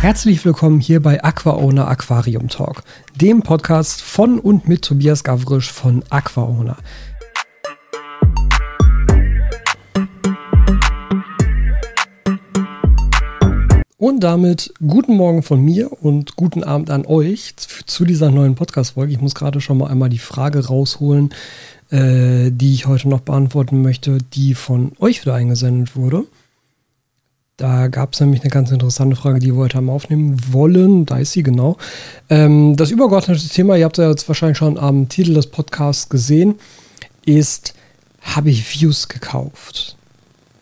Herzlich willkommen hier bei AquaOwner Aquarium Talk, dem Podcast von und mit Tobias Gavrisch von AquaOwner. Und damit guten Morgen von mir und guten Abend an euch zu dieser neuen Podcast-Folge. Ich muss gerade schon mal einmal die Frage rausholen, äh, die ich heute noch beantworten möchte, die von euch wieder eingesendet wurde. Da gab es nämlich eine ganz interessante Frage, die wir heute haben aufnehmen wollen. Da ist sie genau. Ähm, das übergeordnete Thema, ihr habt ja jetzt wahrscheinlich schon am Titel des Podcasts gesehen, ist, habe ich Views gekauft?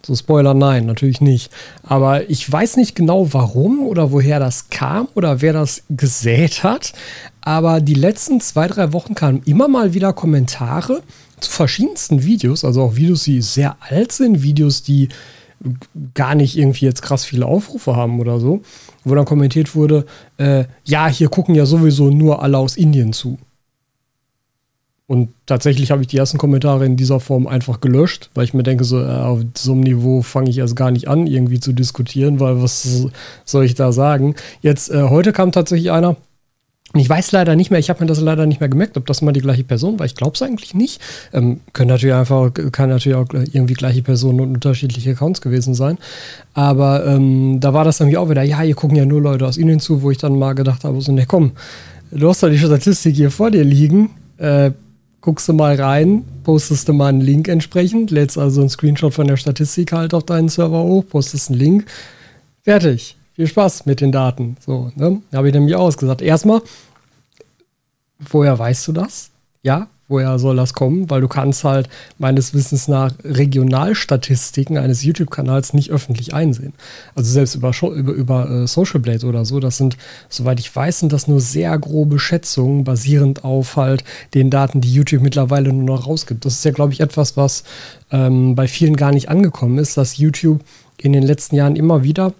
So Spoiler, nein, natürlich nicht. Aber ich weiß nicht genau warum oder woher das kam oder wer das gesät hat. Aber die letzten zwei, drei Wochen kamen immer mal wieder Kommentare zu verschiedensten Videos, also auch Videos, die sehr alt sind, Videos, die gar nicht irgendwie jetzt krass viele Aufrufe haben oder so, wo dann kommentiert wurde, äh, ja, hier gucken ja sowieso nur alle aus Indien zu. Und tatsächlich habe ich die ersten Kommentare in dieser Form einfach gelöscht, weil ich mir denke, so äh, auf so einem Niveau fange ich erst gar nicht an, irgendwie zu diskutieren, weil was soll ich da sagen? Jetzt, äh, heute kam tatsächlich einer, ich weiß leider nicht mehr, ich habe mir das leider nicht mehr gemerkt, ob das mal die gleiche Person war. Ich glaube es eigentlich nicht. Ähm, können natürlich einfach, kann natürlich auch irgendwie gleiche Personen und unterschiedliche Accounts gewesen sein. Aber ähm, da war das dann auch wieder, ja, hier gucken ja nur Leute aus Ihnen zu, wo ich dann mal gedacht habe, so, ne, komm, du hast doch die Statistik hier vor dir liegen. Äh, guckst du mal rein, postest du mal einen Link entsprechend, lädst also einen Screenshot von der Statistik halt auf deinen Server hoch, postest einen Link. Fertig viel Spaß mit den Daten. So, ne? Habe ich nämlich ausgesagt. Erstmal, woher weißt du das? Ja, woher soll das kommen? Weil du kannst halt meines Wissens nach Regionalstatistiken eines YouTube-Kanals nicht öffentlich einsehen. Also selbst über, über, über äh, Social Blade oder so, das sind, soweit ich weiß, sind das nur sehr grobe Schätzungen, basierend auf halt den Daten, die YouTube mittlerweile nur noch rausgibt. Das ist ja, glaube ich, etwas, was ähm, bei vielen gar nicht angekommen ist, dass YouTube in den letzten Jahren immer wieder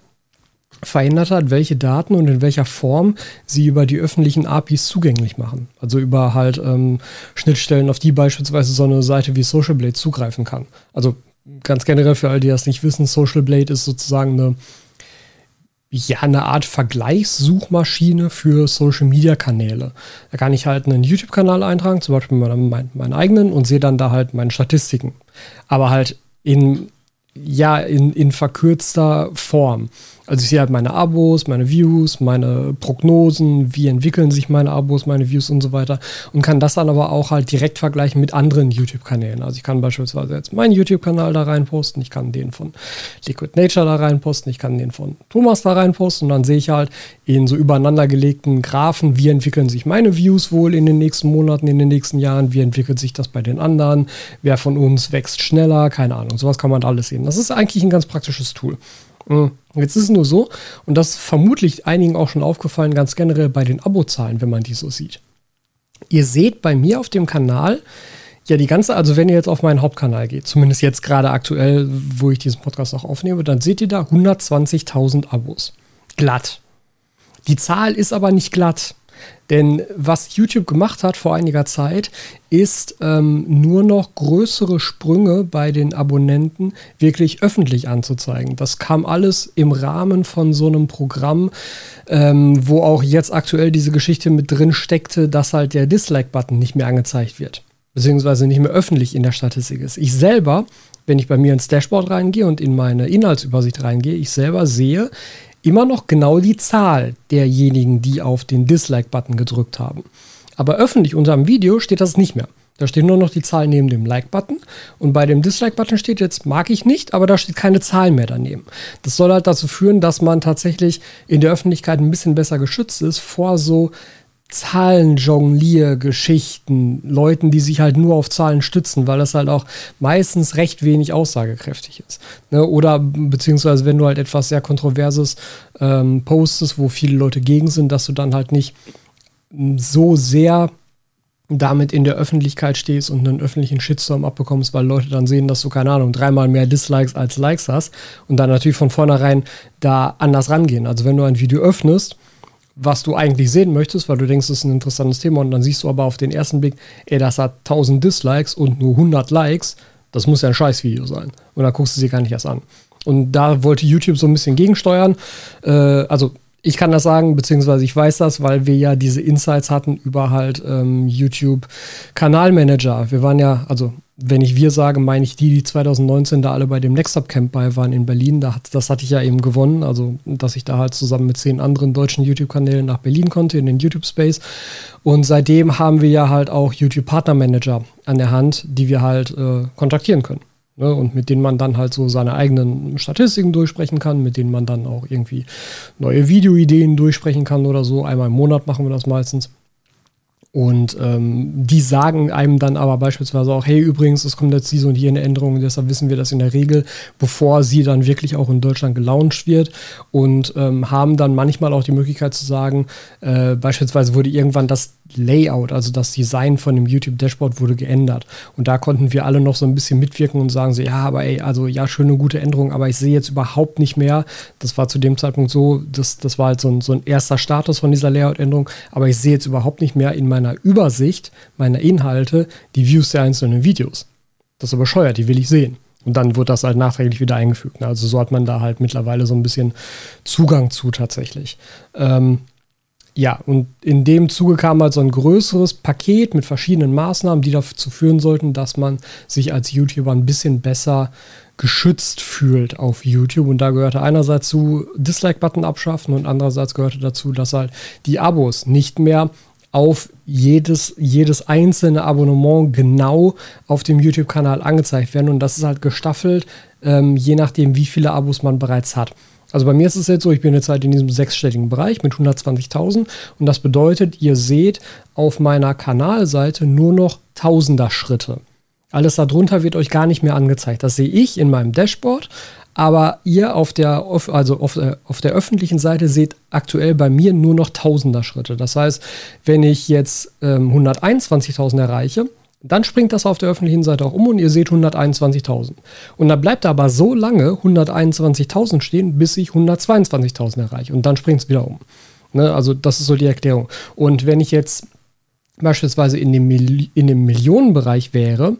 verändert hat, welche Daten und in welcher Form sie über die öffentlichen APIs zugänglich machen. Also über halt ähm, Schnittstellen, auf die beispielsweise so eine Seite wie Social Blade zugreifen kann. Also ganz generell für all die das nicht wissen, Social Blade ist sozusagen eine, ja, eine Art Vergleichssuchmaschine für Social Media Kanäle. Da kann ich halt einen YouTube-Kanal eintragen, zum Beispiel meinen, meinen, meinen eigenen und sehe dann da halt meine Statistiken. Aber halt in, ja, in, in verkürzter Form. Also ich sehe halt meine Abos, meine Views, meine Prognosen, wie entwickeln sich meine Abos, meine Views und so weiter und kann das dann aber auch halt direkt vergleichen mit anderen YouTube-Kanälen. Also ich kann beispielsweise jetzt meinen YouTube-Kanal da rein posten, ich kann den von Liquid Nature da rein posten, ich kann den von Thomas da rein posten und dann sehe ich halt in so übereinander gelegten Graphen, wie entwickeln sich meine Views wohl in den nächsten Monaten, in den nächsten Jahren, wie entwickelt sich das bei den anderen, wer von uns wächst schneller, keine Ahnung. Sowas kann man alles sehen. Das ist eigentlich ein ganz praktisches Tool. Hm. Jetzt ist es nur so, und das vermutlich einigen auch schon aufgefallen, ganz generell bei den Abozahlen, wenn man die so sieht. Ihr seht bei mir auf dem Kanal ja die ganze, also wenn ihr jetzt auf meinen Hauptkanal geht, zumindest jetzt gerade aktuell, wo ich diesen Podcast auch aufnehme, dann seht ihr da 120.000 Abos. Glatt. Die Zahl ist aber nicht glatt. Denn was YouTube gemacht hat vor einiger Zeit, ist ähm, nur noch größere Sprünge bei den Abonnenten wirklich öffentlich anzuzeigen. Das kam alles im Rahmen von so einem Programm, ähm, wo auch jetzt aktuell diese Geschichte mit drin steckte, dass halt der Dislike-Button nicht mehr angezeigt wird. Beziehungsweise nicht mehr öffentlich in der Statistik ist. Ich selber, wenn ich bei mir ins Dashboard reingehe und in meine Inhaltsübersicht reingehe, ich selber sehe, immer noch genau die Zahl derjenigen, die auf den Dislike-Button gedrückt haben. Aber öffentlich unter dem Video steht das nicht mehr. Da steht nur noch die Zahl neben dem Like-Button. Und bei dem Dislike-Button steht jetzt, mag ich nicht, aber da steht keine Zahl mehr daneben. Das soll halt dazu führen, dass man tatsächlich in der Öffentlichkeit ein bisschen besser geschützt ist vor so Zahlenjonglier-Geschichten, Leuten, die sich halt nur auf Zahlen stützen, weil das halt auch meistens recht wenig aussagekräftig ist. Ne? Oder beziehungsweise wenn du halt etwas sehr Kontroverses ähm, postest, wo viele Leute gegen sind, dass du dann halt nicht so sehr damit in der Öffentlichkeit stehst und einen öffentlichen Shitstorm abbekommst, weil Leute dann sehen, dass du, keine Ahnung, dreimal mehr Dislikes als Likes hast und dann natürlich von vornherein da anders rangehen. Also wenn du ein Video öffnest, was du eigentlich sehen möchtest, weil du denkst, das ist ein interessantes Thema und dann siehst du aber auf den ersten Blick, ey, das hat 1000 Dislikes und nur 100 Likes, das muss ja ein Scheißvideo sein. Und dann guckst du sie gar nicht erst an. Und da wollte YouTube so ein bisschen gegensteuern. Äh, also ich kann das sagen, beziehungsweise ich weiß das, weil wir ja diese Insights hatten über halt ähm, YouTube Kanalmanager. Wir waren ja, also wenn ich wir sage, meine ich die, die 2019 da alle bei dem Next Up Camp bei waren in Berlin. Da hat, das hatte ich ja eben gewonnen, also dass ich da halt zusammen mit zehn anderen deutschen YouTube-Kanälen nach Berlin konnte in den YouTube Space. Und seitdem haben wir ja halt auch YouTube Partner Manager an der Hand, die wir halt äh, kontaktieren können. Ne, und mit denen man dann halt so seine eigenen Statistiken durchsprechen kann, mit denen man dann auch irgendwie neue Videoideen durchsprechen kann oder so. Einmal im Monat machen wir das meistens. Und ähm, die sagen einem dann aber beispielsweise auch, hey, übrigens, es kommt jetzt diese und jene Änderung, deshalb wissen wir das in der Regel, bevor sie dann wirklich auch in Deutschland gelauncht wird. Und ähm, haben dann manchmal auch die Möglichkeit zu sagen, äh, beispielsweise wurde irgendwann das Layout, also das Design von dem YouTube-Dashboard wurde geändert. Und da konnten wir alle noch so ein bisschen mitwirken und sagen so, ja, aber ey, also ja, schöne, gute Änderung, aber ich sehe jetzt überhaupt nicht mehr, das war zu dem Zeitpunkt so, das, das war halt so ein, so ein erster Status von dieser Layout-Änderung, aber ich sehe jetzt überhaupt nicht mehr in meiner Übersicht meiner Inhalte die Views der einzelnen Videos. Das ist aber bescheuert, die will ich sehen. Und dann wird das halt nachträglich wieder eingefügt. Also so hat man da halt mittlerweile so ein bisschen Zugang zu tatsächlich. Ähm, ja, und in dem Zuge kam halt so ein größeres Paket mit verschiedenen Maßnahmen, die dazu führen sollten, dass man sich als YouTuber ein bisschen besser geschützt fühlt auf YouTube. Und da gehörte einerseits zu Dislike-Button abschaffen und andererseits gehörte dazu, dass halt die Abos nicht mehr auf jedes, jedes einzelne Abonnement genau auf dem YouTube-Kanal angezeigt werden. Und das ist halt gestaffelt, ähm, je nachdem, wie viele Abos man bereits hat. Also bei mir ist es jetzt so, ich bin jetzt halt in diesem sechsstelligen Bereich mit 120.000 und das bedeutet, ihr seht auf meiner Kanalseite nur noch Tausender Schritte. Alles darunter wird euch gar nicht mehr angezeigt. Das sehe ich in meinem Dashboard, aber ihr auf der, also auf der, auf der öffentlichen Seite seht aktuell bei mir nur noch Tausender Schritte. Das heißt, wenn ich jetzt ähm, 121.000 erreiche, dann springt das auf der öffentlichen Seite auch um und ihr seht 121.000. Und dann bleibt aber so lange 121.000 stehen, bis ich 122.000 erreiche. Und dann springt es wieder um. Ne? Also das ist so die Erklärung. Und wenn ich jetzt beispielsweise in dem, Mil in dem Millionenbereich wäre,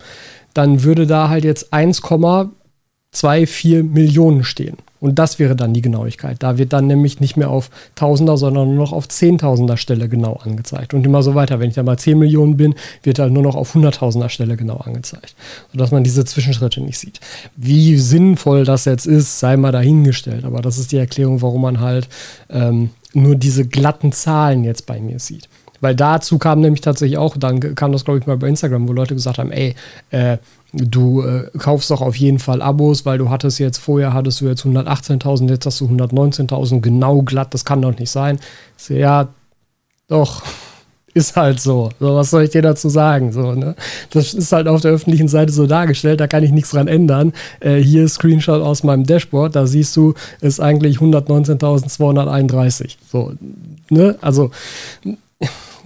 dann würde da halt jetzt 1,24 Millionen stehen. Und das wäre dann die Genauigkeit. Da wird dann nämlich nicht mehr auf Tausender, sondern nur noch auf Zehntausender Stelle genau angezeigt. Und immer so weiter. Wenn ich dann mal 10 Millionen bin, wird dann nur noch auf Hunderttausender Stelle genau angezeigt. Sodass man diese Zwischenschritte nicht sieht. Wie sinnvoll das jetzt ist, sei mal dahingestellt. Aber das ist die Erklärung, warum man halt ähm, nur diese glatten Zahlen jetzt bei mir sieht. Weil dazu kam nämlich tatsächlich auch, dann kam das, glaube ich, mal bei Instagram, wo Leute gesagt haben, ey, äh, du äh, kaufst doch auf jeden Fall Abos, weil du hattest jetzt, vorher hattest du jetzt 118.000, jetzt hast du 119.000, genau glatt, das kann doch nicht sein. So, ja, doch, ist halt so. so. Was soll ich dir dazu sagen? So, ne? Das ist halt auf der öffentlichen Seite so dargestellt, da kann ich nichts dran ändern. Äh, hier Screenshot aus meinem Dashboard, da siehst du, ist eigentlich 119.231. So, ne? Also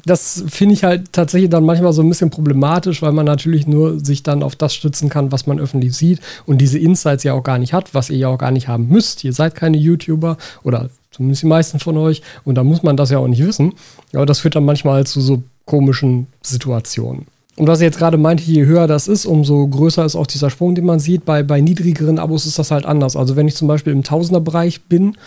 das finde ich halt tatsächlich dann manchmal so ein bisschen problematisch, weil man natürlich nur sich dann auf das stützen kann, was man öffentlich sieht und diese Insights ja auch gar nicht hat, was ihr ja auch gar nicht haben müsst. Ihr seid keine YouTuber oder zumindest die meisten von euch und da muss man das ja auch nicht wissen. Aber das führt dann manchmal zu so komischen Situationen. Und was ich jetzt gerade meinte, je höher das ist, umso größer ist auch dieser Sprung, den man sieht. Bei, bei niedrigeren Abos ist das halt anders. Also wenn ich zum Beispiel im Tausenderbereich bin,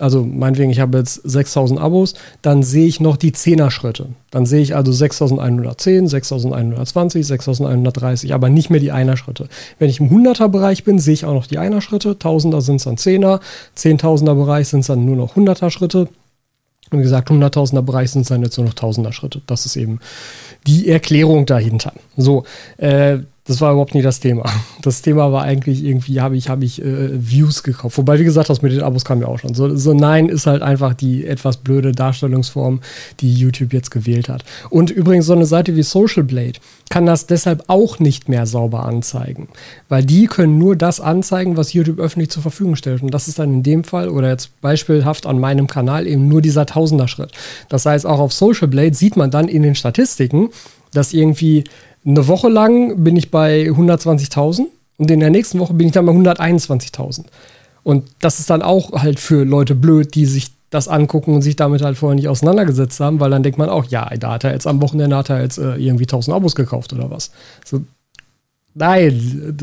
also meinetwegen, ich habe jetzt 6000 Abos, dann sehe ich noch die 10er Schritte. Dann sehe ich also 6110, 6120, 6130, aber nicht mehr die Einer-Schritte. Wenn ich im 100er-Bereich bin, sehe ich auch noch die Einer-Schritte. 1000er sind es dann 10er, 10.000er-Bereich sind es dann nur noch 100er-Schritte. Und wie gesagt, 100.000er Bereich sind es dann jetzt nur noch 1000er Schritte. Das ist eben die Erklärung dahinter. So, äh, das war überhaupt nie das Thema. Das Thema war eigentlich irgendwie, habe ich, hab ich äh, Views gekauft. Wobei, wie gesagt, das mit den Abos kam ja auch schon. So, so Nein ist halt einfach die etwas blöde Darstellungsform, die YouTube jetzt gewählt hat. Und übrigens, so eine Seite wie Social Blade kann das deshalb auch nicht mehr sauber anzeigen. Weil die können nur das anzeigen, was YouTube öffentlich zur Verfügung stellt. Und das ist dann in dem Fall, oder jetzt beispielhaft an meinem Kanal, eben nur dieser Tausender-Schritt. Das heißt, auch auf Social Blade sieht man dann in den Statistiken, dass irgendwie eine Woche lang bin ich bei 120.000 und in der nächsten Woche bin ich dann bei 121.000. Und das ist dann auch halt für Leute blöd, die sich das angucken und sich damit halt vorher nicht auseinandergesetzt haben, weil dann denkt man auch, ja, da hat er jetzt am Wochenende hat er jetzt äh, irgendwie 1000 Abos gekauft oder was. So, nein,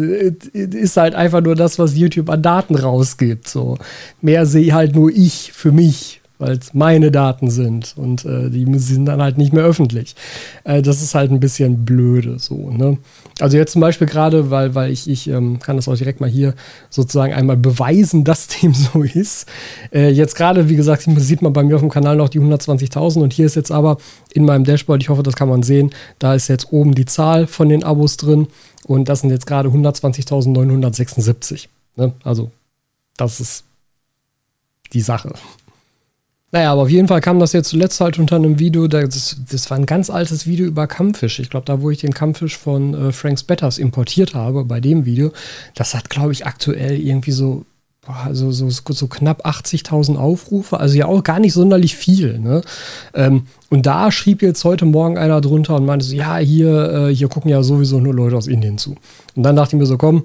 ist halt einfach nur das, was YouTube an Daten rausgibt. So. Mehr sehe halt nur ich für mich weil es meine Daten sind und äh, die sind dann halt nicht mehr öffentlich. Äh, das ist halt ein bisschen blöde so. Ne? Also jetzt zum Beispiel gerade, weil, weil ich, ich ähm, kann das auch direkt mal hier sozusagen einmal beweisen, dass dem so ist. Äh, jetzt gerade, wie gesagt, sieht man bei mir auf dem Kanal noch die 120.000 und hier ist jetzt aber in meinem Dashboard, ich hoffe, das kann man sehen, da ist jetzt oben die Zahl von den Abos drin und das sind jetzt gerade 120.976. Ne? Also das ist die Sache. Naja, aber auf jeden Fall kam das jetzt zuletzt halt unter einem Video, das, das war ein ganz altes Video über Kampffisch. Ich glaube, da, wo ich den Kampffisch von äh, Franks Betters importiert habe, bei dem Video, das hat, glaube ich, aktuell irgendwie so, boah, so, so, so knapp 80.000 Aufrufe, also ja auch gar nicht sonderlich viel. Ne? Ähm, und da schrieb jetzt heute Morgen einer drunter und meinte so, ja, hier, äh, hier gucken ja sowieso nur Leute aus Indien zu. Und dann dachte ich mir so, komm,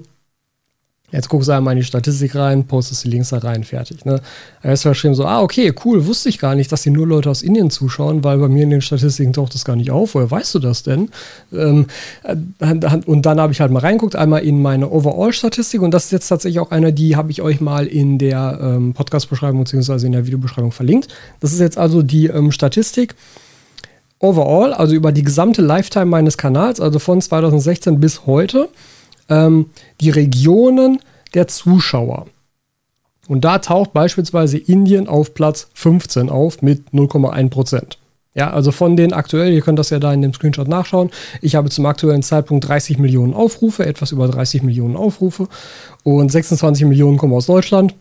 Jetzt guckst du einmal in die Statistik rein, postest die Links da rein, fertig. Ne? Da ist geschrieben so, ah, okay, cool, wusste ich gar nicht, dass die nur Leute aus Indien zuschauen, weil bei mir in den Statistiken taucht das gar nicht auf. Woher weißt du das denn? Ähm, äh, und dann habe ich halt mal reinguckt, einmal in meine Overall-Statistik und das ist jetzt tatsächlich auch eine, die habe ich euch mal in der ähm, Podcast-Beschreibung bzw. in der Videobeschreibung verlinkt. Das ist jetzt also die ähm, Statistik overall, also über die gesamte Lifetime meines Kanals, also von 2016 bis heute ähm, die Regionen der Zuschauer. Und da taucht beispielsweise Indien auf Platz 15 auf mit 0,1 Prozent. Ja, also von den aktuell, ihr könnt das ja da in dem Screenshot nachschauen. Ich habe zum aktuellen Zeitpunkt 30 Millionen Aufrufe, etwas über 30 Millionen Aufrufe und 26 Millionen kommen aus Deutschland,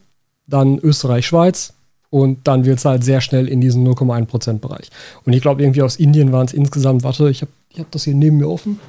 dann Österreich, Schweiz und dann wird es halt sehr schnell in diesen 0,1% Bereich. Und ich glaube, irgendwie aus Indien waren es insgesamt, warte, ich habe ich hab das hier neben mir offen.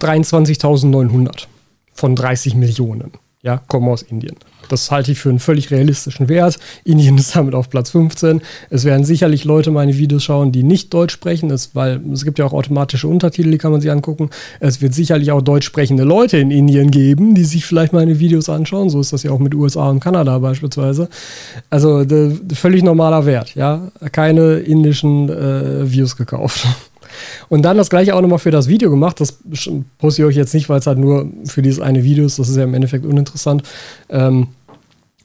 23.900 von 30 Millionen. Ja, kommen aus Indien. Das halte ich für einen völlig realistischen Wert. Indien ist damit auf Platz 15. Es werden sicherlich Leute meine Videos schauen, die nicht Deutsch sprechen, es, weil es gibt ja auch automatische Untertitel, die kann man sich angucken. Es wird sicherlich auch deutsch sprechende Leute in Indien geben, die sich vielleicht meine Videos anschauen. So ist das ja auch mit USA und Kanada beispielsweise. Also völlig normaler Wert, ja. Keine indischen äh, Views gekauft. Und dann das gleiche auch nochmal für das Video gemacht. Das poste ich euch jetzt nicht, weil es halt nur für dieses eine Video ist. Das ist ja im Endeffekt uninteressant. Ähm,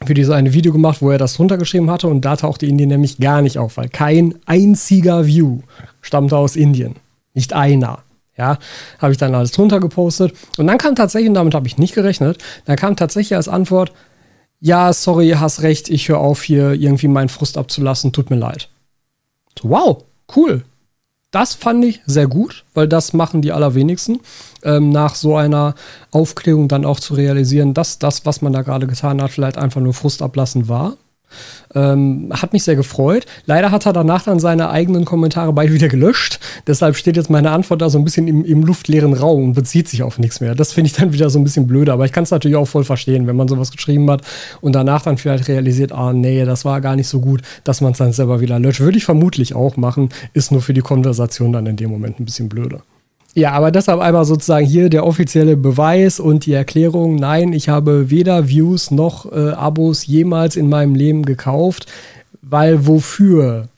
für dieses eine Video gemacht, wo er das runtergeschrieben hatte. Und da tauchte Indien nämlich gar nicht auf, weil kein einziger View stammte aus Indien. Nicht einer. Ja, habe ich dann alles drunter gepostet. Und dann kam tatsächlich, und damit habe ich nicht gerechnet, dann kam tatsächlich als Antwort, ja, sorry, hast recht, ich höre auf, hier irgendwie meinen Frust abzulassen, tut mir leid. So, wow, cool. Das fand ich sehr gut, weil das machen die allerwenigsten, ähm, nach so einer Aufklärung dann auch zu realisieren, dass das, was man da gerade getan hat, vielleicht einfach nur Frust ablassen war. Ähm, hat mich sehr gefreut. Leider hat er danach dann seine eigenen Kommentare beide wieder gelöscht. Deshalb steht jetzt meine Antwort da so ein bisschen im, im luftleeren Raum und bezieht sich auf nichts mehr. Das finde ich dann wieder so ein bisschen blöder. Aber ich kann es natürlich auch voll verstehen, wenn man sowas geschrieben hat und danach dann vielleicht realisiert, ah, nee, das war gar nicht so gut, dass man es dann selber wieder löscht. Würde ich vermutlich auch machen. Ist nur für die Konversation dann in dem Moment ein bisschen blöder. Ja, aber deshalb einmal sozusagen hier der offizielle Beweis und die Erklärung. Nein, ich habe weder Views noch äh, Abos jemals in meinem Leben gekauft, weil wofür?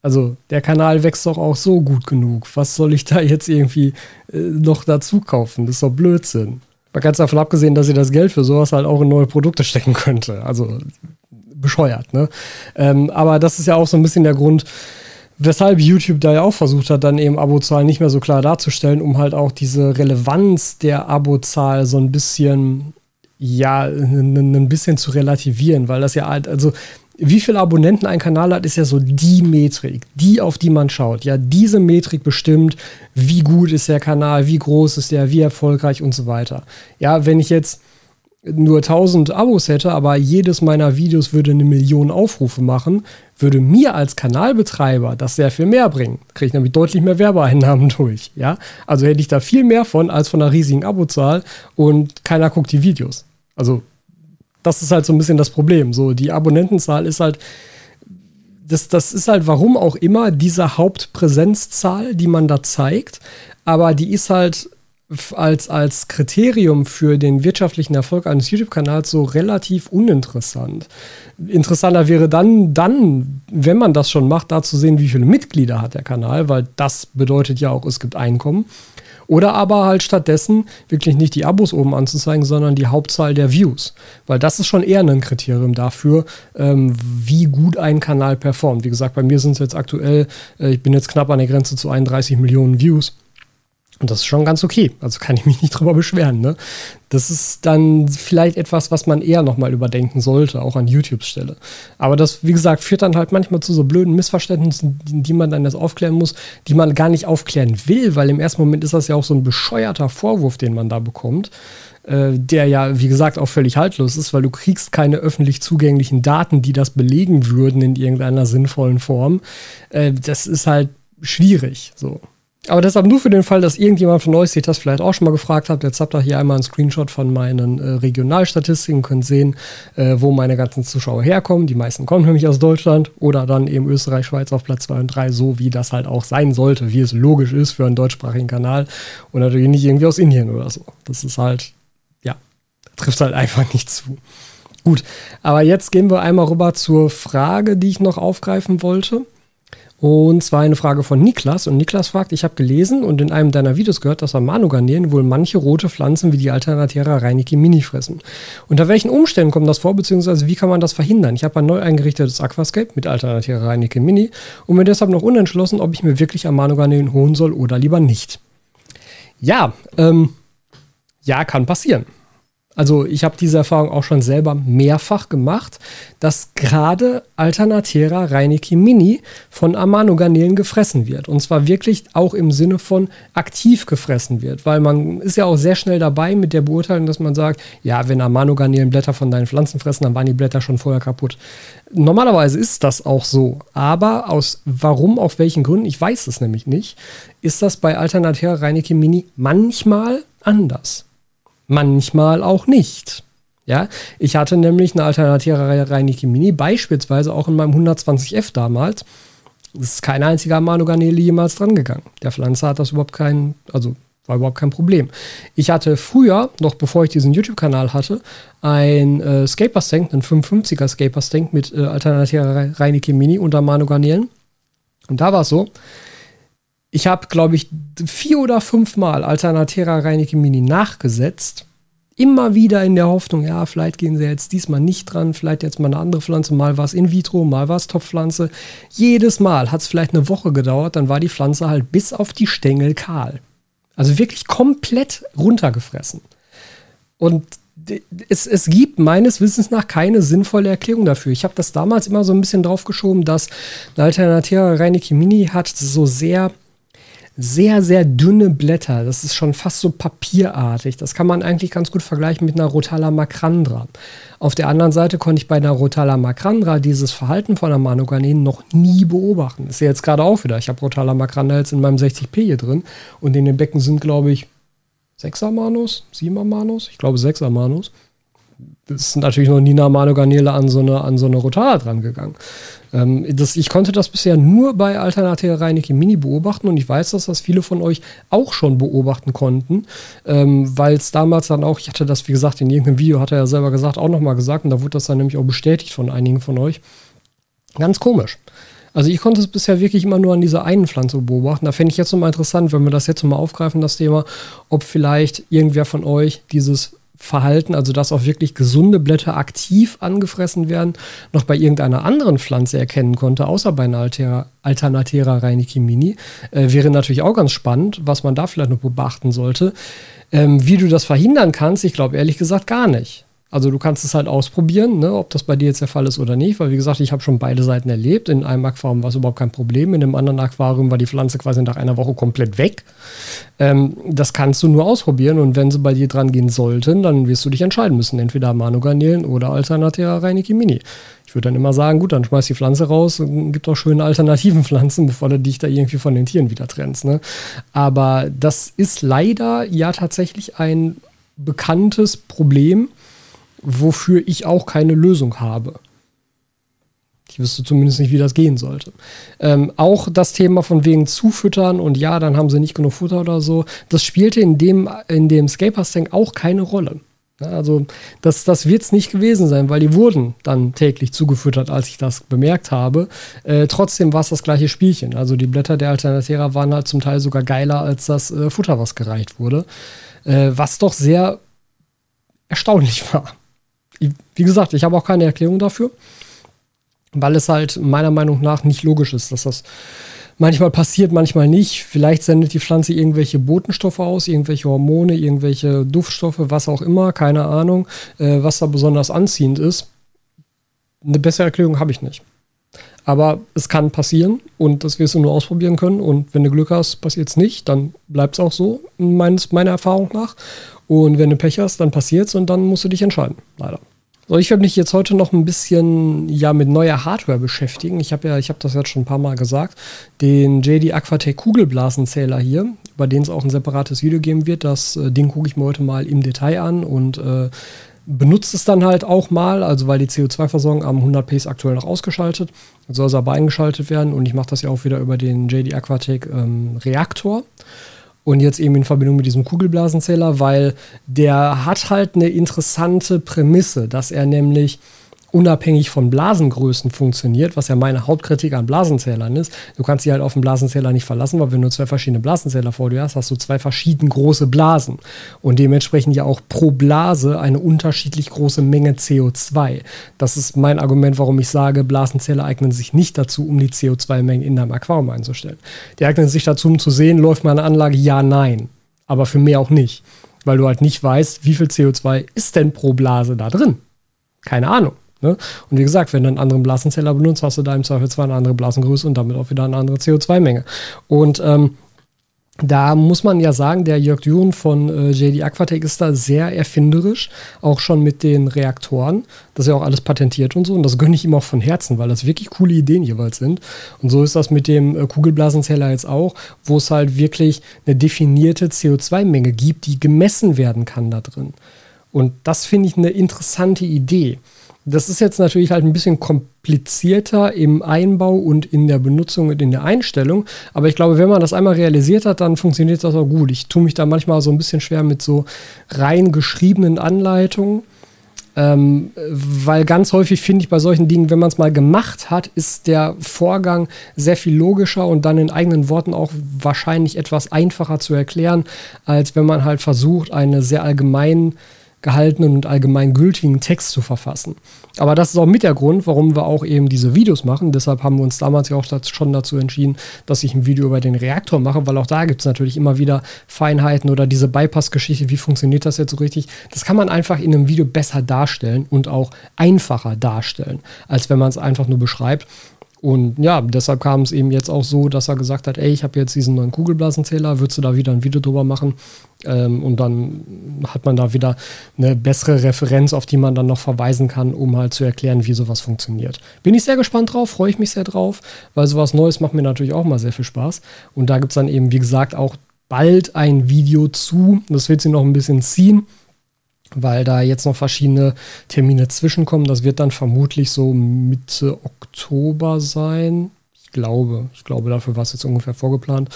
Also der Kanal wächst doch auch so gut genug. Was soll ich da jetzt irgendwie äh, noch dazu kaufen? Das ist doch Blödsinn. Man kann es davon abgesehen, dass ihr das Geld für sowas halt auch in neue Produkte stecken könnte. Also bescheuert, ne? Ähm, aber das ist ja auch so ein bisschen der Grund, Weshalb YouTube da ja auch versucht hat, dann eben Abozahlen nicht mehr so klar darzustellen, um halt auch diese Relevanz der Abozahl so ein bisschen, ja, ein bisschen zu relativieren, weil das ja halt, also wie viele Abonnenten ein Kanal hat, ist ja so die Metrik, die auf die man schaut. Ja, diese Metrik bestimmt, wie gut ist der Kanal, wie groß ist der, wie erfolgreich und so weiter. Ja, wenn ich jetzt nur 1000 Abos hätte, aber jedes meiner Videos würde eine Million Aufrufe machen, würde mir als Kanalbetreiber das sehr viel mehr bringen. Kriege ich nämlich deutlich mehr Werbeeinnahmen durch. Ja? Also hätte ich da viel mehr von als von einer riesigen Abozahl und keiner guckt die Videos. Also das ist halt so ein bisschen das Problem. So, die Abonnentenzahl ist halt, das, das ist halt warum auch immer diese Hauptpräsenzzahl, die man da zeigt, aber die ist halt als, als Kriterium für den wirtschaftlichen Erfolg eines YouTube-Kanals so relativ uninteressant. Interessanter wäre dann, dann, wenn man das schon macht, da zu sehen, wie viele Mitglieder hat der Kanal, weil das bedeutet ja auch, es gibt Einkommen. Oder aber halt stattdessen wirklich nicht die Abos oben anzuzeigen, sondern die Hauptzahl der Views. Weil das ist schon eher ein Kriterium dafür, ähm, wie gut ein Kanal performt. Wie gesagt, bei mir sind es jetzt aktuell, äh, ich bin jetzt knapp an der Grenze zu 31 Millionen Views. Und das ist schon ganz okay. Also kann ich mich nicht drüber beschweren. Ne? Das ist dann vielleicht etwas, was man eher nochmal überdenken sollte, auch an YouTubes Stelle. Aber das, wie gesagt, führt dann halt manchmal zu so blöden Missverständnissen, die, man dann das aufklären muss, die man gar nicht aufklären will, weil im ersten Moment ist das ja auch so ein bescheuerter Vorwurf, den man da bekommt äh, der ja, wie gesagt, auch völlig haltlos ist, weil du kriegst keine öffentlich zugänglichen Daten, die das belegen würden in irgendeiner sinnvollen Form. Äh, das ist halt schwierig. So. Aber deshalb nur für den Fall, dass irgendjemand von euch sich das vielleicht auch schon mal gefragt hat. Jetzt habt ihr hier einmal einen Screenshot von meinen äh, Regionalstatistiken, könnt sehen, äh, wo meine ganzen Zuschauer herkommen. Die meisten kommen nämlich aus Deutschland oder dann eben Österreich, Schweiz auf Platz 2 und 3, so wie das halt auch sein sollte, wie es logisch ist für einen deutschsprachigen Kanal und natürlich nicht irgendwie aus Indien oder so. Das ist halt, ja, trifft halt einfach nicht zu. Gut, aber jetzt gehen wir einmal rüber zur Frage, die ich noch aufgreifen wollte. Und zwar eine Frage von Niklas. Und Niklas fragt, ich habe gelesen und in einem deiner Videos gehört, dass Amano-Garnelen wohl manche rote Pflanzen wie die Alternatera Reineke Mini fressen. Unter welchen Umständen kommt das vor, beziehungsweise wie kann man das verhindern? Ich habe ein neu eingerichtetes Aquascape mit Alternatera Reineke Mini und bin deshalb noch unentschlossen, ob ich mir wirklich Amano-Garnelen holen soll oder lieber nicht. Ja, ähm, ja, kann passieren. Also ich habe diese Erfahrung auch schon selber mehrfach gemacht, dass gerade Alternatera Reineke Mini von Amano-Garnelen gefressen wird. Und zwar wirklich auch im Sinne von aktiv gefressen wird. Weil man ist ja auch sehr schnell dabei mit der Beurteilung, dass man sagt, ja, wenn Amano-Garnelen Blätter von deinen Pflanzen fressen, dann waren die Blätter schon vorher kaputt. Normalerweise ist das auch so. Aber aus warum, auf welchen Gründen, ich weiß es nämlich nicht, ist das bei Alternatera Reineke Mini manchmal anders manchmal auch nicht. Ja, ich hatte nämlich eine alternative Reinike Mini, beispielsweise auch in meinem 120F damals. Es ist kein einziger Amanogarnele jemals dran gegangen. Der Pflanze hat das überhaupt kein, also war überhaupt kein Problem. Ich hatte früher, noch bevor ich diesen YouTube-Kanal hatte, ein äh, Scapers Tank, einen 55er Scapers Tank mit äh, alternativer Reinike Mini unter Manogarnelen. Und da war es so, ich habe, glaube ich, vier oder fünf Mal Alternatera Reineke Mini nachgesetzt. Immer wieder in der Hoffnung, ja, vielleicht gehen sie jetzt diesmal nicht dran, vielleicht jetzt mal eine andere Pflanze, mal was in vitro, mal was Topfpflanze. Jedes Mal hat es vielleicht eine Woche gedauert, dann war die Pflanze halt bis auf die Stängel kahl. Also wirklich komplett runtergefressen. Und es, es gibt meines Wissens nach keine sinnvolle Erklärung dafür. Ich habe das damals immer so ein bisschen draufgeschoben, dass eine Alternatera Reineke Mini hat so sehr sehr, sehr dünne Blätter. Das ist schon fast so papierartig. Das kann man eigentlich ganz gut vergleichen mit einer Rotala macrandra. Auf der anderen Seite konnte ich bei einer Rotala macrandra dieses Verhalten von der Manoganen noch nie beobachten. ist ja jetzt gerade auch wieder. Ich habe Rotala macrandra jetzt in meinem 60p hier drin und in den Becken sind, glaube ich, 6er Manus, 7er Manus, ich glaube 6er Manus das sind natürlich noch Nina Mano Garnele an so eine, an so eine Rotala dran gegangen. Ähm, das, ich konnte das bisher nur bei Alternative Reinecke Mini beobachten und ich weiß, dass das viele von euch auch schon beobachten konnten, ähm, weil es damals dann auch, ich hatte das, wie gesagt, in irgendeinem Video, hat er ja selber gesagt, auch nochmal gesagt und da wurde das dann nämlich auch bestätigt von einigen von euch. Ganz komisch. Also ich konnte es bisher wirklich immer nur an dieser einen Pflanze beobachten. Da fände ich jetzt nochmal interessant, wenn wir das jetzt nochmal aufgreifen, das Thema, ob vielleicht irgendwer von euch dieses Verhalten, also dass auch wirklich gesunde Blätter aktiv angefressen werden, noch bei irgendeiner anderen Pflanze erkennen konnte, außer bei einer Altera, Alternatera Reinekimini, äh, wäre natürlich auch ganz spannend, was man da vielleicht noch beachten sollte. Ähm, wie du das verhindern kannst, ich glaube ehrlich gesagt gar nicht. Also du kannst es halt ausprobieren, ne, ob das bei dir jetzt der Fall ist oder nicht, weil wie gesagt, ich habe schon beide Seiten erlebt. In einem Aquarium war es überhaupt kein Problem, in einem anderen Aquarium war die Pflanze quasi nach einer Woche komplett weg. Ähm, das kannst du nur ausprobieren und wenn sie bei dir dran gehen sollten, dann wirst du dich entscheiden müssen, entweder Manogarnelen oder Alternatera Reineke Mini. Ich würde dann immer sagen, gut, dann schmeiß die Pflanze raus und gib doch schöne alternativen Pflanzen, bevor du dich da irgendwie von den Tieren wieder trennst. Ne? Aber das ist leider ja tatsächlich ein bekanntes Problem wofür ich auch keine Lösung habe. Ich wüsste zumindest nicht, wie das gehen sollte. Ähm, auch das Thema von wegen Zufüttern und ja, dann haben sie nicht genug Futter oder so, das spielte in dem, in dem Scapers Tank auch keine Rolle. Also das, das wird es nicht gewesen sein, weil die wurden dann täglich zugefüttert, als ich das bemerkt habe. Äh, trotzdem war es das gleiche Spielchen. Also die Blätter der Alternatera waren halt zum Teil sogar geiler als das äh, Futter, was gereicht wurde. Äh, was doch sehr erstaunlich war. Wie gesagt, ich habe auch keine Erklärung dafür, weil es halt meiner Meinung nach nicht logisch ist, dass das manchmal passiert, manchmal nicht. Vielleicht sendet die Pflanze irgendwelche Botenstoffe aus, irgendwelche Hormone, irgendwelche Duftstoffe, was auch immer, keine Ahnung, äh, was da besonders anziehend ist. Eine bessere Erklärung habe ich nicht. Aber es kann passieren und das wirst du nur ausprobieren können. Und wenn du Glück hast, passiert es nicht, dann bleibt es auch so, meines, meiner Erfahrung nach. Und wenn du Pech hast, dann passiert es und dann musst du dich entscheiden, leider. So, ich werde mich jetzt heute noch ein bisschen ja mit neuer Hardware beschäftigen. Ich habe ja, ich habe das jetzt schon ein paar Mal gesagt, den JD Aquatech Kugelblasenzähler hier, über den es auch ein separates Video geben wird. Das äh, Ding gucke ich mir heute mal im Detail an und äh, benutze es dann halt auch mal, also weil die CO2-Versorgung am 100 P ist aktuell noch ausgeschaltet, soll es aber eingeschaltet werden und ich mache das ja auch wieder über den JD Aquatech ähm, Reaktor. Und jetzt eben in Verbindung mit diesem Kugelblasenzähler, weil der hat halt eine interessante Prämisse, dass er nämlich unabhängig von Blasengrößen funktioniert, was ja meine Hauptkritik an Blasenzählern ist. Du kannst dich halt auf den Blasenzähler nicht verlassen, weil wenn du zwei verschiedene Blasenzähler vor dir hast, hast du zwei verschieden große Blasen und dementsprechend ja auch pro Blase eine unterschiedlich große Menge CO2. Das ist mein Argument, warum ich sage, Blasenzähler eignen sich nicht dazu, um die CO2-Mengen in deinem Aquarium einzustellen. Die eignen sich dazu, um zu sehen, läuft meine Anlage? Ja, nein. Aber für mehr auch nicht. Weil du halt nicht weißt, wie viel CO2 ist denn pro Blase da drin. Keine Ahnung. Ne? Und wie gesagt, wenn du einen anderen Blasenzähler benutzt, hast du da im Zweifel zwar eine andere Blasengröße und damit auch wieder eine andere CO2-Menge. Und ähm, da muss man ja sagen, der Jörg Düren von äh, JD Aquatech ist da sehr erfinderisch, auch schon mit den Reaktoren. Das ist ja auch alles patentiert und so. Und das gönne ich ihm auch von Herzen, weil das wirklich coole Ideen jeweils sind. Und so ist das mit dem äh, Kugelblasenzähler jetzt auch, wo es halt wirklich eine definierte CO2-Menge gibt, die gemessen werden kann da drin. Und das finde ich eine interessante Idee. Das ist jetzt natürlich halt ein bisschen komplizierter im Einbau und in der Benutzung und in der Einstellung. Aber ich glaube, wenn man das einmal realisiert hat, dann funktioniert das auch gut. Ich tue mich da manchmal so ein bisschen schwer mit so rein geschriebenen Anleitungen. Ähm, weil ganz häufig finde ich bei solchen Dingen, wenn man es mal gemacht hat, ist der Vorgang sehr viel logischer und dann in eigenen Worten auch wahrscheinlich etwas einfacher zu erklären, als wenn man halt versucht, eine sehr allgemein gehaltenen und allgemeingültigen Text zu verfassen. Aber das ist auch mit der Grund, warum wir auch eben diese Videos machen. Deshalb haben wir uns damals ja auch schon dazu entschieden, dass ich ein Video über den Reaktor mache, weil auch da gibt es natürlich immer wieder Feinheiten oder diese Bypass-Geschichte, wie funktioniert das jetzt so richtig. Das kann man einfach in einem Video besser darstellen und auch einfacher darstellen, als wenn man es einfach nur beschreibt. Und ja, deshalb kam es eben jetzt auch so, dass er gesagt hat, ey, ich habe jetzt diesen neuen Kugelblasenzähler, würdest du da wieder ein Video drüber machen? Ähm, und dann hat man da wieder eine bessere Referenz, auf die man dann noch verweisen kann, um halt zu erklären, wie sowas funktioniert. Bin ich sehr gespannt drauf, freue ich mich sehr drauf, weil sowas Neues macht mir natürlich auch mal sehr viel Spaß. Und da gibt es dann eben, wie gesagt, auch bald ein Video zu. Das wird sie noch ein bisschen ziehen weil da jetzt noch verschiedene Termine zwischenkommen. Das wird dann vermutlich so Mitte Oktober sein. Ich glaube, ich glaube, dafür war es jetzt ungefähr vorgeplant.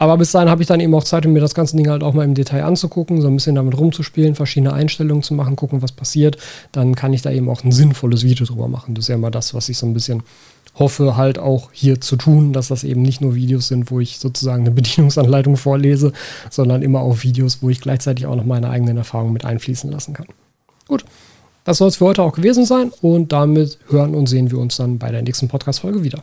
Aber bis dahin habe ich dann eben auch Zeit, um mir das ganze Ding halt auch mal im Detail anzugucken, so ein bisschen damit rumzuspielen, verschiedene Einstellungen zu machen, gucken, was passiert. Dann kann ich da eben auch ein sinnvolles Video drüber machen. Das ist ja immer das, was ich so ein bisschen hoffe halt auch hier zu tun, dass das eben nicht nur Videos sind, wo ich sozusagen eine Bedienungsanleitung vorlese, sondern immer auch Videos, wo ich gleichzeitig auch noch meine eigenen Erfahrungen mit einfließen lassen kann. Gut, das soll es für heute auch gewesen sein und damit hören und sehen wir uns dann bei der nächsten Podcast-Folge wieder.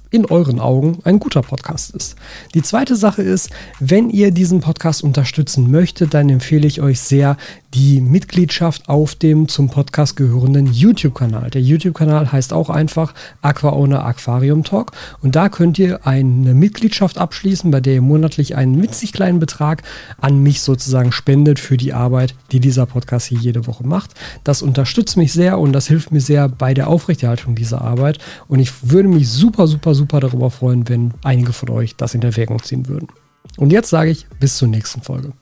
in euren Augen ein guter Podcast ist. Die zweite Sache ist, wenn ihr diesen Podcast unterstützen möchtet, dann empfehle ich euch sehr, die Mitgliedschaft auf dem zum Podcast gehörenden YouTube-Kanal. Der YouTube-Kanal heißt auch einfach Aqua Owner Aquarium Talk und da könnt ihr eine Mitgliedschaft abschließen, bei der ihr monatlich einen witzig kleinen Betrag an mich sozusagen spendet für die Arbeit, die dieser Podcast hier jede Woche macht. Das unterstützt mich sehr und das hilft mir sehr bei der Aufrechterhaltung dieser Arbeit und ich würde mich super, super, super darüber freuen, wenn einige von euch das in Erwägung ziehen würden. Und jetzt sage ich bis zur nächsten Folge.